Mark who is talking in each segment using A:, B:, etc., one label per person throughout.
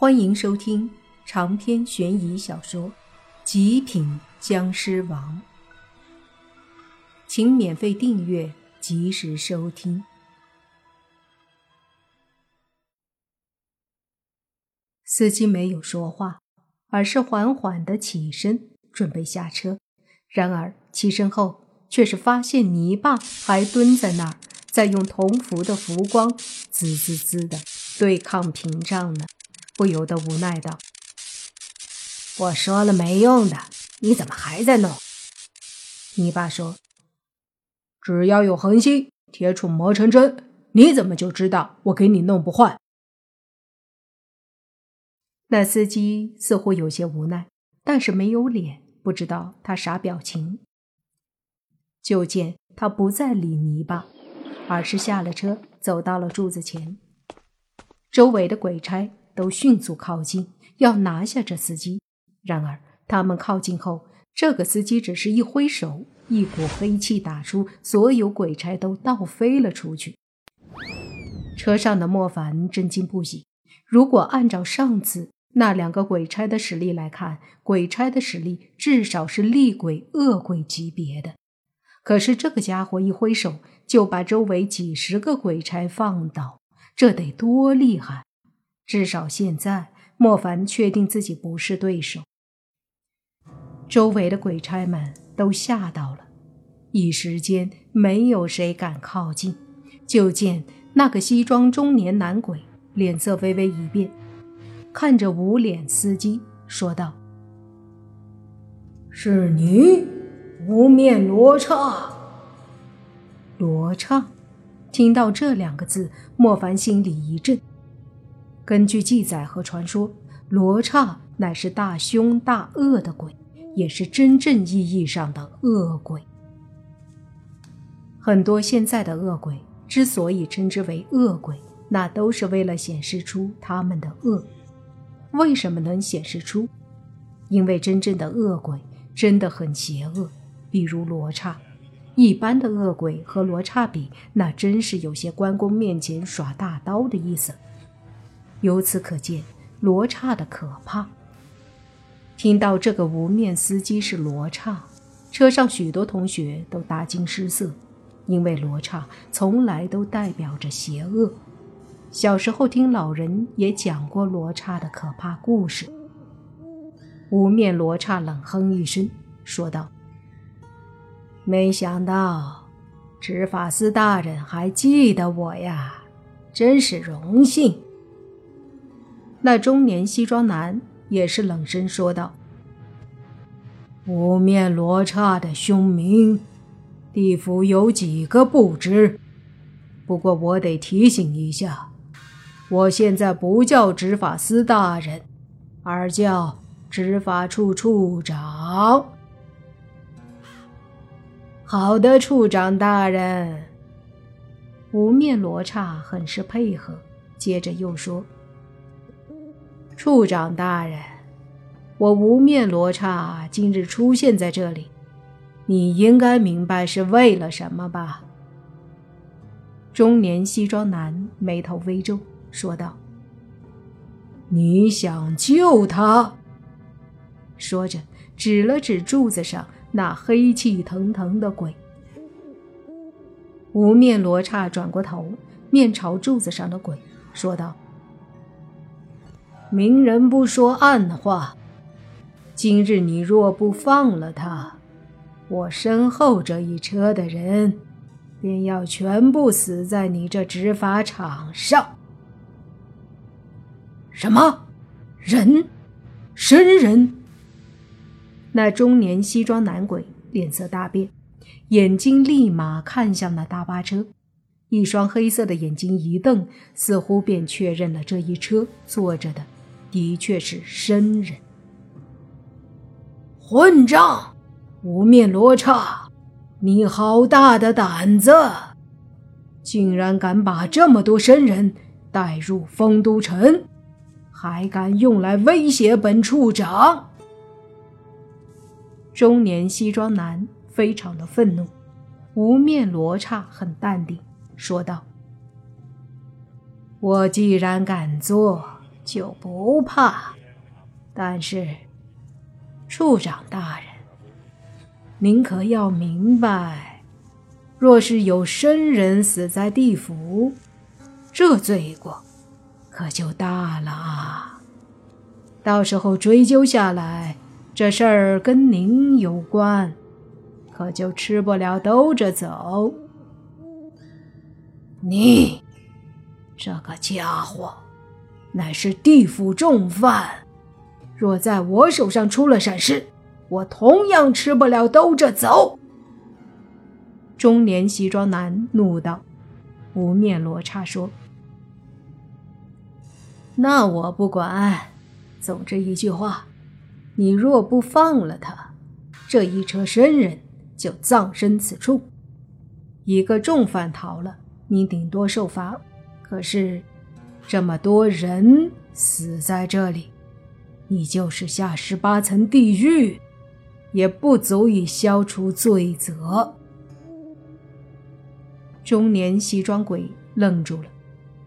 A: 欢迎收听长篇悬疑小说《极品僵尸王》，请免费订阅，及时收听。司机没有说话，而是缓缓的起身，准备下车。然而起身后，却是发现泥巴还蹲在那儿，在用铜符的浮光滋滋滋的对抗屏障呢。不由得无奈道：“
B: 我说了没用的，你怎么还在弄？”
C: 泥巴说：“只要有恒心，铁杵磨成针，你怎么就知道我给你弄不坏？”
A: 那司机似乎有些无奈，但是没有脸，不知道他啥表情。就见他不再理泥巴，而是下了车，走到了柱子前，周围的鬼差。都迅速靠近，要拿下这司机。然而他们靠近后，这个司机只是一挥手，一股黑气打出，所有鬼差都倒飞了出去。车上的莫凡震惊不已。如果按照上次那两个鬼差的实力来看，鬼差的实力至少是厉鬼、恶鬼级别的。可是这个家伙一挥手，就把周围几十个鬼差放倒，这得多厉害！至少现在，莫凡确定自己不是对手。周围的鬼差们都吓到了，一时间没有谁敢靠近。就见那个西装中年男鬼脸色微微一变，看着无脸司机说道：“
B: 是你，无面罗刹。”
A: 罗刹，听到这两个字，莫凡心里一震。根据记载和传说，罗刹乃是大凶大恶的鬼，也是真正意义上的恶鬼。很多现在的恶鬼之所以称之为恶鬼，那都是为了显示出他们的恶。为什么能显示出？因为真正的恶鬼真的很邪恶，比如罗刹。一般的恶鬼和罗刹比，那真是有些关公面前耍大刀的意思。由此可见，罗刹的可怕。听到这个无面司机是罗刹，车上许多同学都大惊失色，因为罗刹从来都代表着邪恶。小时候听老人也讲过罗刹的可怕故事。无面罗刹冷哼一声，说道：“没想到执法司大人还记得我呀，真是荣幸。”那中年西装男也是冷声说道：“
B: 无面罗刹的凶名，地府有几个不知？不过我得提醒一下，我现在不叫执法司大人，而叫执法处处长。”
A: 好的，处长大人。无面罗刹很是配合，接着又说。处长大人，我无面罗刹今日出现在这里，你应该明白是为了什么吧？中年西装男眉头微皱，说道：“
B: 你想救他？”
A: 说着，指了指柱子上那黑气腾腾的鬼。无面罗刹转过头，面朝柱子上的鬼，说道。明人不说暗话，今日你若不放了他，我身后这一车的人便要全部死在你这执法场上。
B: 什么人？神人？
A: 那中年西装男鬼脸色大变，眼睛立马看向那大巴车，一双黑色的眼睛一瞪，似乎便确认了这一车坐着的。的确是生人，
B: 混账！无面罗刹，你好大的胆子，竟然敢把这么多生人带入丰都城，还敢用来威胁本处长！
A: 中年西装男非常的愤怒，无面罗刹很淡定说道：“我既然敢做。”
B: 就不怕。但是，处长大人，您可要明白，若是有生人死在地府，这罪过可就大了啊！到时候追究下来，这事儿跟您有关，可就吃不了兜着走。你这个家伙，乃是地府重犯。若在我手上出了闪失，我同样吃不了兜着走。”
A: 中年西装男怒道。无面罗刹说：“
B: 那我不管。总之一句话，你若不放了他，这一车生人就葬身此处。
A: 一个重犯逃了，你顶多受罚；可是这么多人死在这里。”你就是下十八层地狱，也不足以消除罪责。中年西装鬼愣住了，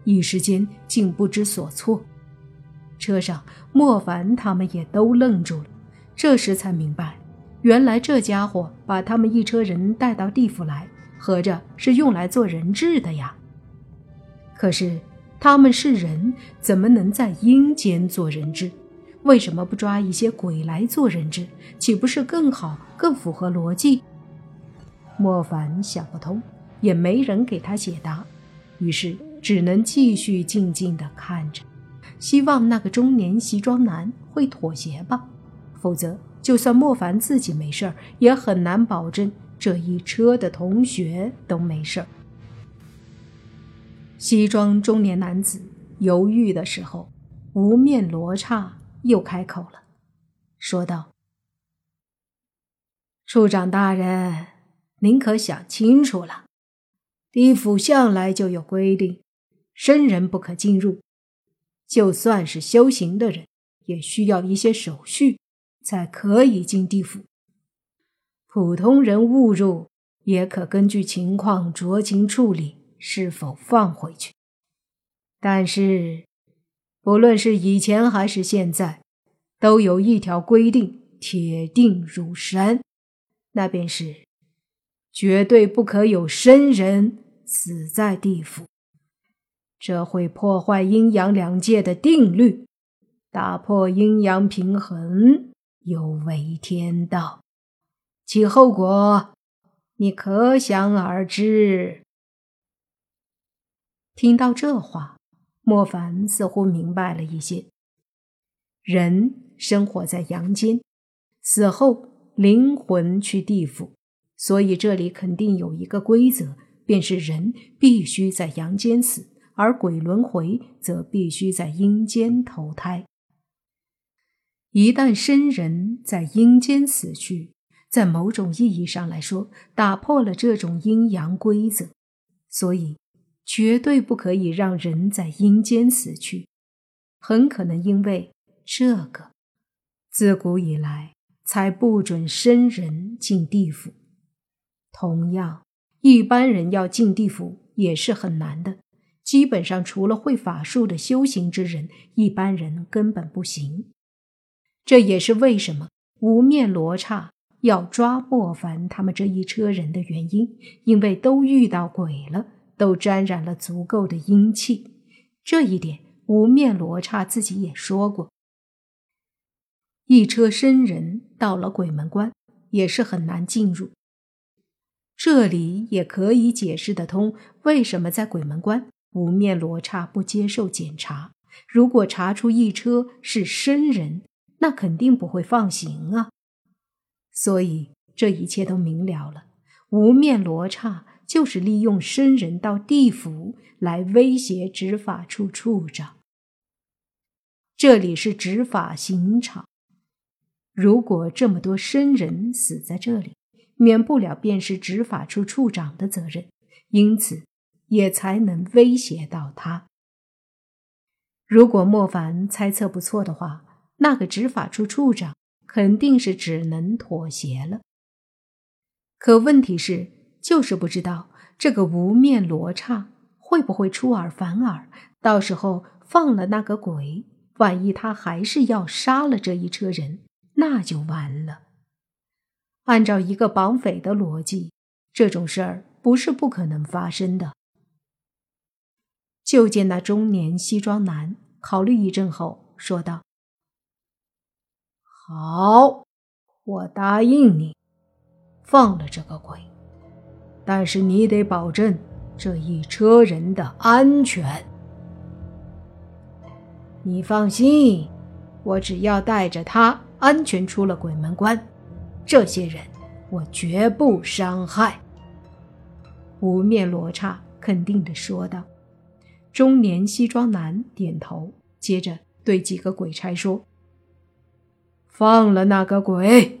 A: 一时间竟不知所措。车上莫凡他们也都愣住了，这时才明白，原来这家伙把他们一车人带到地府来，合着是用来做人质的呀。可是他们是人，怎么能在阴间做人质？为什么不抓一些鬼来做人质？岂不是更好、更符合逻辑？莫凡想不通，也没人给他解答，于是只能继续静静地看着，希望那个中年西装男会妥协吧。否则，就算莫凡自己没事儿，也很难保证这一车的同学都没事儿。西装中年男子犹豫的时候，无面罗刹。又开口了，说道：“
B: 处长大人，您可想清楚了？地府向来就有规定，生人不可进入。就算是修行的人，也需要一些手续，才可以进地府。普通人误入，也可根据情况酌情处理，是否放回去。但是……”不论是以前还是现在，都有一条规定，铁定如山，那便是绝对不可有生人死在地府。这会破坏阴阳两界的定律，打破阴阳平衡，有违天道，其后果你可想而知。
A: 听到这话。莫凡似乎明白了一些。人生活在阳间，死后灵魂去地府，所以这里肯定有一个规则，便是人必须在阳间死，而鬼轮回则必须在阴间投胎。一旦生人在阴间死去，在某种意义上来说，打破了这种阴阳规则，所以。绝对不可以让人在阴间死去，很可能因为这个，自古以来才不准生人进地府。同样，一般人要进地府也是很难的，基本上除了会法术的修行之人，一般人根本不行。这也是为什么无面罗刹要抓莫凡他们这一车人的原因，因为都遇到鬼了。都沾染了足够的阴气，这一点无面罗刹自己也说过。一车生人到了鬼门关，也是很难进入。这里也可以解释得通，为什么在鬼门关无面罗刹不接受检查。如果查出一车是生人，那肯定不会放行啊。所以这一切都明了了，无面罗刹。就是利用生人到地府来威胁执法处处长。这里是执法刑场，如果这么多生人死在这里，免不了便是执法处处长的责任，因此也才能威胁到他。如果莫凡猜测不错的话，那个执法处处长肯定是只能妥协了。可问题是。就是不知道这个无面罗刹会不会出尔反尔，到时候放了那个鬼，万一他还是要杀了这一车人，那就完了。按照一个绑匪的逻辑，这种事儿不是不可能发生的。就见那中年西装男考虑一阵后说道：“
B: 好，我答应你，放了这个鬼，但是你得保证这一车人的安全。
A: 你放心，我只要带着他安全出了鬼门关。”这些人，我绝不伤害。”无面罗刹肯定的说道。中年西装男点头，接着对几个鬼差说：“
B: 放了那个鬼。”